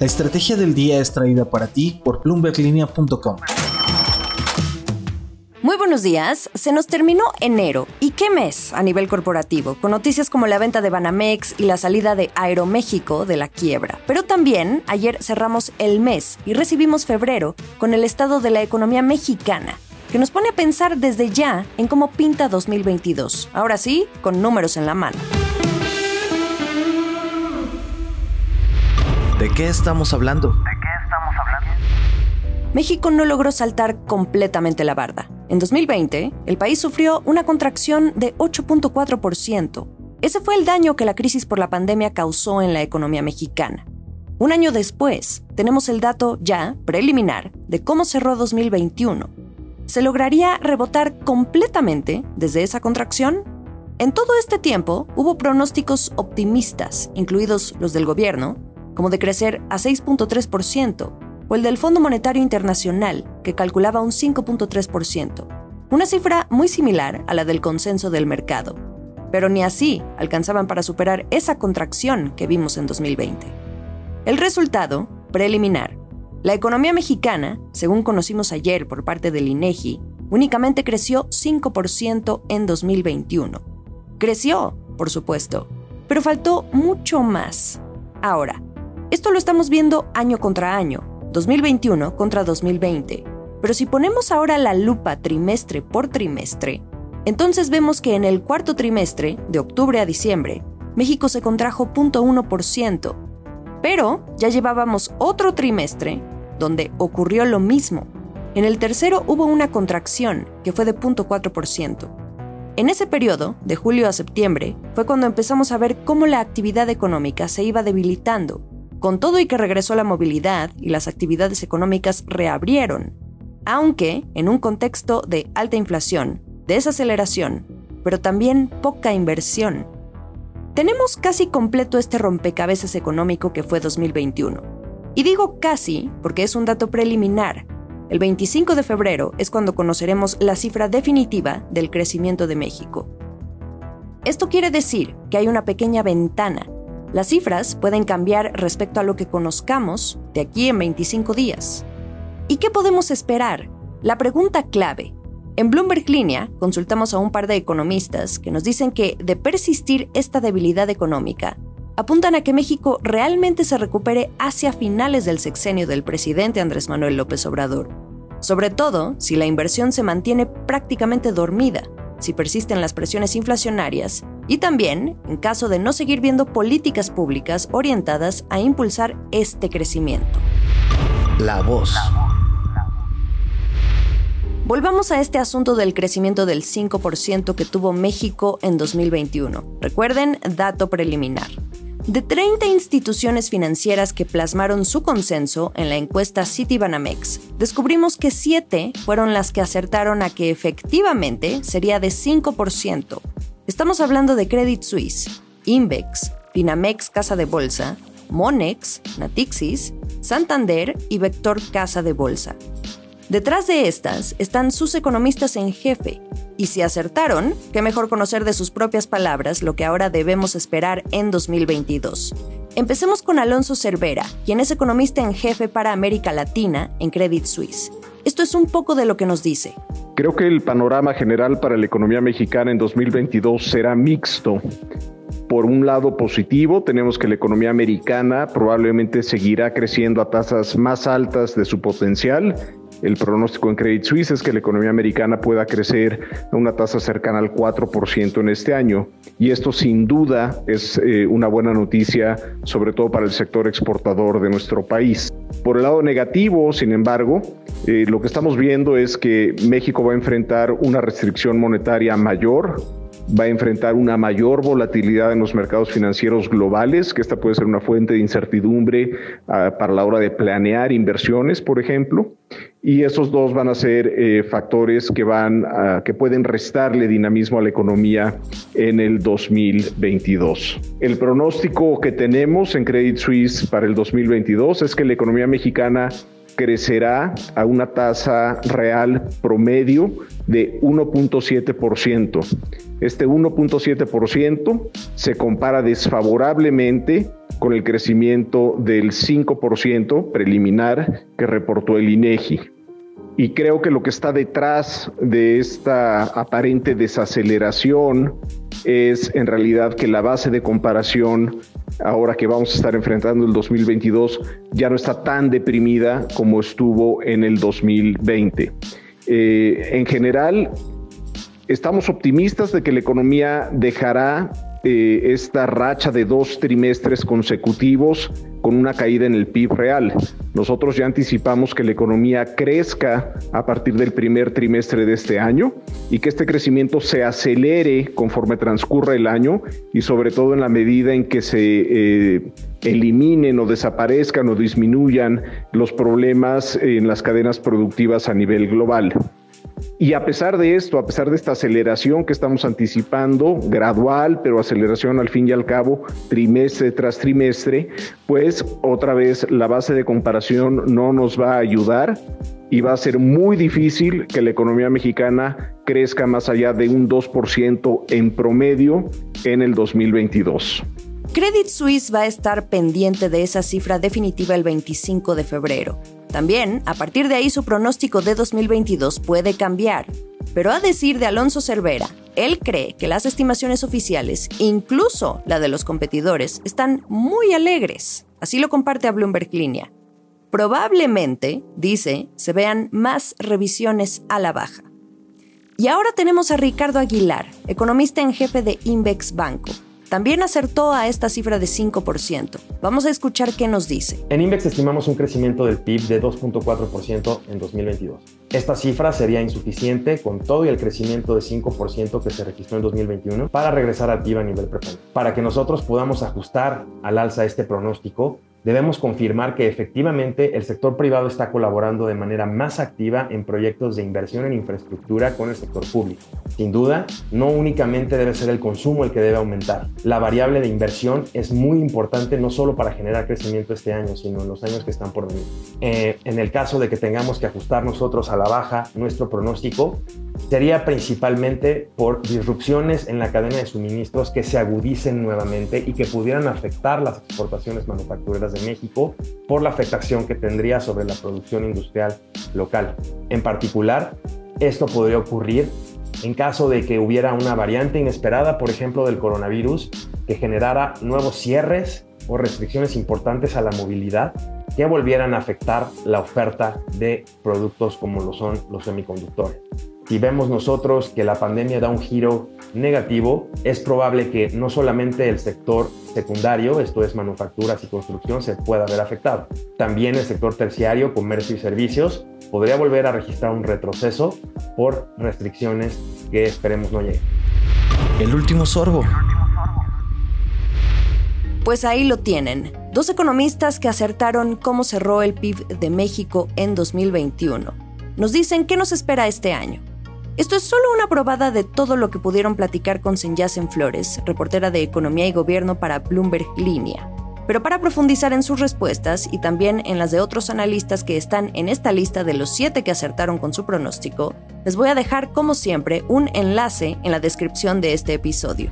La estrategia del día es traída para ti por bloomberglinea.com. Muy buenos días. Se nos terminó enero. ¿Y qué mes a nivel corporativo? Con noticias como la venta de Banamex y la salida de Aeroméxico de la quiebra. Pero también ayer cerramos el mes y recibimos febrero con el estado de la economía mexicana, que nos pone a pensar desde ya en cómo pinta 2022. Ahora sí, con números en la mano. ¿De qué estamos hablando? México no logró saltar completamente la barda. En 2020, el país sufrió una contracción de 8.4%. Ese fue el daño que la crisis por la pandemia causó en la economía mexicana. Un año después, tenemos el dato ya preliminar de cómo cerró 2021. ¿Se lograría rebotar completamente desde esa contracción? En todo este tiempo hubo pronósticos optimistas, incluidos los del gobierno, como de crecer a 6.3%, o el del Fondo Monetario Internacional, que calculaba un 5.3%, una cifra muy similar a la del consenso del mercado. Pero ni así alcanzaban para superar esa contracción que vimos en 2020. El resultado, preliminar, la economía mexicana, según conocimos ayer por parte del INEGI, únicamente creció 5% en 2021. Creció, por supuesto, pero faltó mucho más. Ahora, esto lo estamos viendo año contra año, 2021 contra 2020. Pero si ponemos ahora la lupa trimestre por trimestre, entonces vemos que en el cuarto trimestre, de octubre a diciembre, México se contrajo 0.1%. Pero ya llevábamos otro trimestre donde ocurrió lo mismo. En el tercero hubo una contracción, que fue de 0.4%. En ese periodo, de julio a septiembre, fue cuando empezamos a ver cómo la actividad económica se iba debilitando con todo y que regresó la movilidad y las actividades económicas reabrieron, aunque en un contexto de alta inflación, desaceleración, pero también poca inversión. Tenemos casi completo este rompecabezas económico que fue 2021. Y digo casi porque es un dato preliminar. El 25 de febrero es cuando conoceremos la cifra definitiva del crecimiento de México. Esto quiere decir que hay una pequeña ventana las cifras pueden cambiar respecto a lo que conozcamos de aquí en 25 días. ¿Y qué podemos esperar? La pregunta clave. En Bloomberg Línea consultamos a un par de economistas que nos dicen que, de persistir esta debilidad económica, apuntan a que México realmente se recupere hacia finales del sexenio del presidente Andrés Manuel López Obrador, sobre todo si la inversión se mantiene prácticamente dormida, si persisten las presiones inflacionarias y también en caso de no seguir viendo políticas públicas orientadas a impulsar este crecimiento. La voz. Volvamos a este asunto del crecimiento del 5% que tuvo México en 2021. Recuerden, dato preliminar. De 30 instituciones financieras que plasmaron su consenso en la encuesta Citibanamex, descubrimos que 7 fueron las que acertaron a que efectivamente sería de 5%, Estamos hablando de Credit Suisse, Invex, Finamex Casa de Bolsa, Monex, Natixis, Santander y Vector Casa de Bolsa. Detrás de estas están sus economistas en jefe, y si acertaron, qué mejor conocer de sus propias palabras lo que ahora debemos esperar en 2022. Empecemos con Alonso Cervera, quien es economista en jefe para América Latina en Credit Suisse. Esto es un poco de lo que nos dice. Creo que el panorama general para la economía mexicana en 2022 será mixto. Por un lado positivo, tenemos que la economía americana probablemente seguirá creciendo a tasas más altas de su potencial el pronóstico en Credit Suisse es que la economía americana pueda crecer a una tasa cercana al 4% en este año. Y esto sin duda es eh, una buena noticia, sobre todo para el sector exportador de nuestro país. Por el lado negativo, sin embargo, eh, lo que estamos viendo es que México va a enfrentar una restricción monetaria mayor va a enfrentar una mayor volatilidad en los mercados financieros globales, que esta puede ser una fuente de incertidumbre ah, para la hora de planear inversiones, por ejemplo. Y esos dos van a ser eh, factores que van que pueden restarle dinamismo a la economía en el 2022. El pronóstico que tenemos en Credit Suisse para el 2022 es que la economía mexicana crecerá a una tasa real promedio de 1.7%. Este 1.7% se compara desfavorablemente con el crecimiento del 5% preliminar que reportó el INEGI. Y creo que lo que está detrás de esta aparente desaceleración es en realidad que la base de comparación, ahora que vamos a estar enfrentando el 2022, ya no está tan deprimida como estuvo en el 2020. Eh, en general, estamos optimistas de que la economía dejará eh, esta racha de dos trimestres consecutivos con una caída en el PIB real. Nosotros ya anticipamos que la economía crezca a partir del primer trimestre de este año y que este crecimiento se acelere conforme transcurra el año y sobre todo en la medida en que se eh, eliminen o desaparezcan o disminuyan los problemas en las cadenas productivas a nivel global. Y a pesar de esto, a pesar de esta aceleración que estamos anticipando, gradual, pero aceleración al fin y al cabo, trimestre tras trimestre, pues otra vez la base de comparación no nos va a ayudar y va a ser muy difícil que la economía mexicana crezca más allá de un 2% en promedio en el 2022. Credit Suisse va a estar pendiente de esa cifra definitiva el 25 de febrero. También, a partir de ahí su pronóstico de 2022 puede cambiar. Pero a decir de Alonso Cervera, él cree que las estimaciones oficiales, incluso la de los competidores, están muy alegres. Así lo comparte a Bloomberg Línea. Probablemente, dice, se vean más revisiones a la baja. Y ahora tenemos a Ricardo Aguilar, economista en jefe de Invex Banco. También acertó a esta cifra de 5%. Vamos a escuchar qué nos dice. En Invex estimamos un crecimiento del PIB de 2.4% en 2022. Esta cifra sería insuficiente con todo y el crecimiento de 5% que se registró en 2021 para regresar al PIB a nivel pre Para que nosotros podamos ajustar al alza este pronóstico, debemos confirmar que efectivamente el sector privado está colaborando de manera más activa en proyectos de inversión en infraestructura con el sector público. Sin duda, no únicamente debe ser el consumo el que debe aumentar. La variable de inversión es muy importante no solo para generar crecimiento este año, sino en los años que están por venir. Eh, en el caso de que tengamos que ajustar nosotros a la baja nuestro pronóstico, sería principalmente por disrupciones en la cadena de suministros que se agudicen nuevamente y que pudieran afectar las exportaciones manufactureras de México por la afectación que tendría sobre la producción industrial local. En particular, esto podría ocurrir en caso de que hubiera una variante inesperada, por ejemplo, del coronavirus, que generara nuevos cierres o restricciones importantes a la movilidad que volvieran a afectar la oferta de productos como lo son los semiconductores. Si vemos nosotros que la pandemia da un giro negativo, es probable que no solamente el sector secundario, esto es manufacturas y construcción, se pueda ver afectado. También el sector terciario, comercio y servicios, podría volver a registrar un retroceso por restricciones que esperemos no lleguen. El último sorbo. Pues ahí lo tienen. Dos economistas que acertaron cómo cerró el PIB de México en 2021. Nos dicen qué nos espera este año. Esto es solo una probada de todo lo que pudieron platicar con Senyacen Flores, reportera de Economía y Gobierno para Bloomberg Línea. Pero para profundizar en sus respuestas y también en las de otros analistas que están en esta lista de los siete que acertaron con su pronóstico, les voy a dejar, como siempre, un enlace en la descripción de este episodio.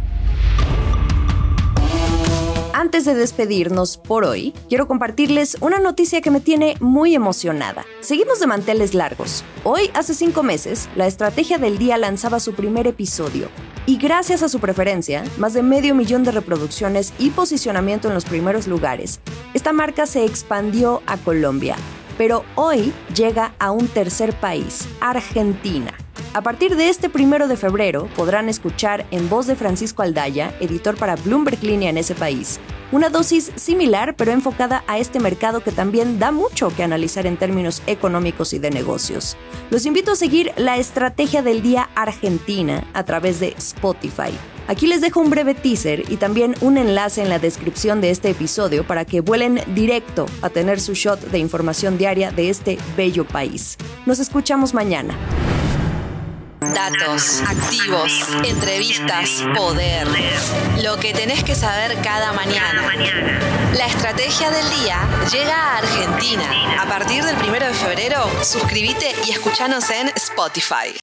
Antes de despedirnos por hoy, quiero compartirles una noticia que me tiene muy emocionada. Seguimos de manteles largos. Hoy, hace cinco meses, la Estrategia del Día lanzaba su primer episodio. Y gracias a su preferencia, más de medio millón de reproducciones y posicionamiento en los primeros lugares, esta marca se expandió a Colombia. Pero hoy llega a un tercer país, Argentina. A partir de este primero de febrero podrán escuchar en voz de Francisco Aldaya, editor para Bloomberg Línea en ese país, una dosis similar pero enfocada a este mercado que también da mucho que analizar en términos económicos y de negocios. Los invito a seguir la estrategia del día Argentina a través de Spotify. Aquí les dejo un breve teaser y también un enlace en la descripción de este episodio para que vuelen directo a tener su shot de información diaria de este bello país. Nos escuchamos mañana. Datos, activos, entrevistas, poder. Lo que tenés que saber cada mañana. La estrategia del día llega a Argentina. A partir del primero de febrero, suscríbete y escúchanos en Spotify.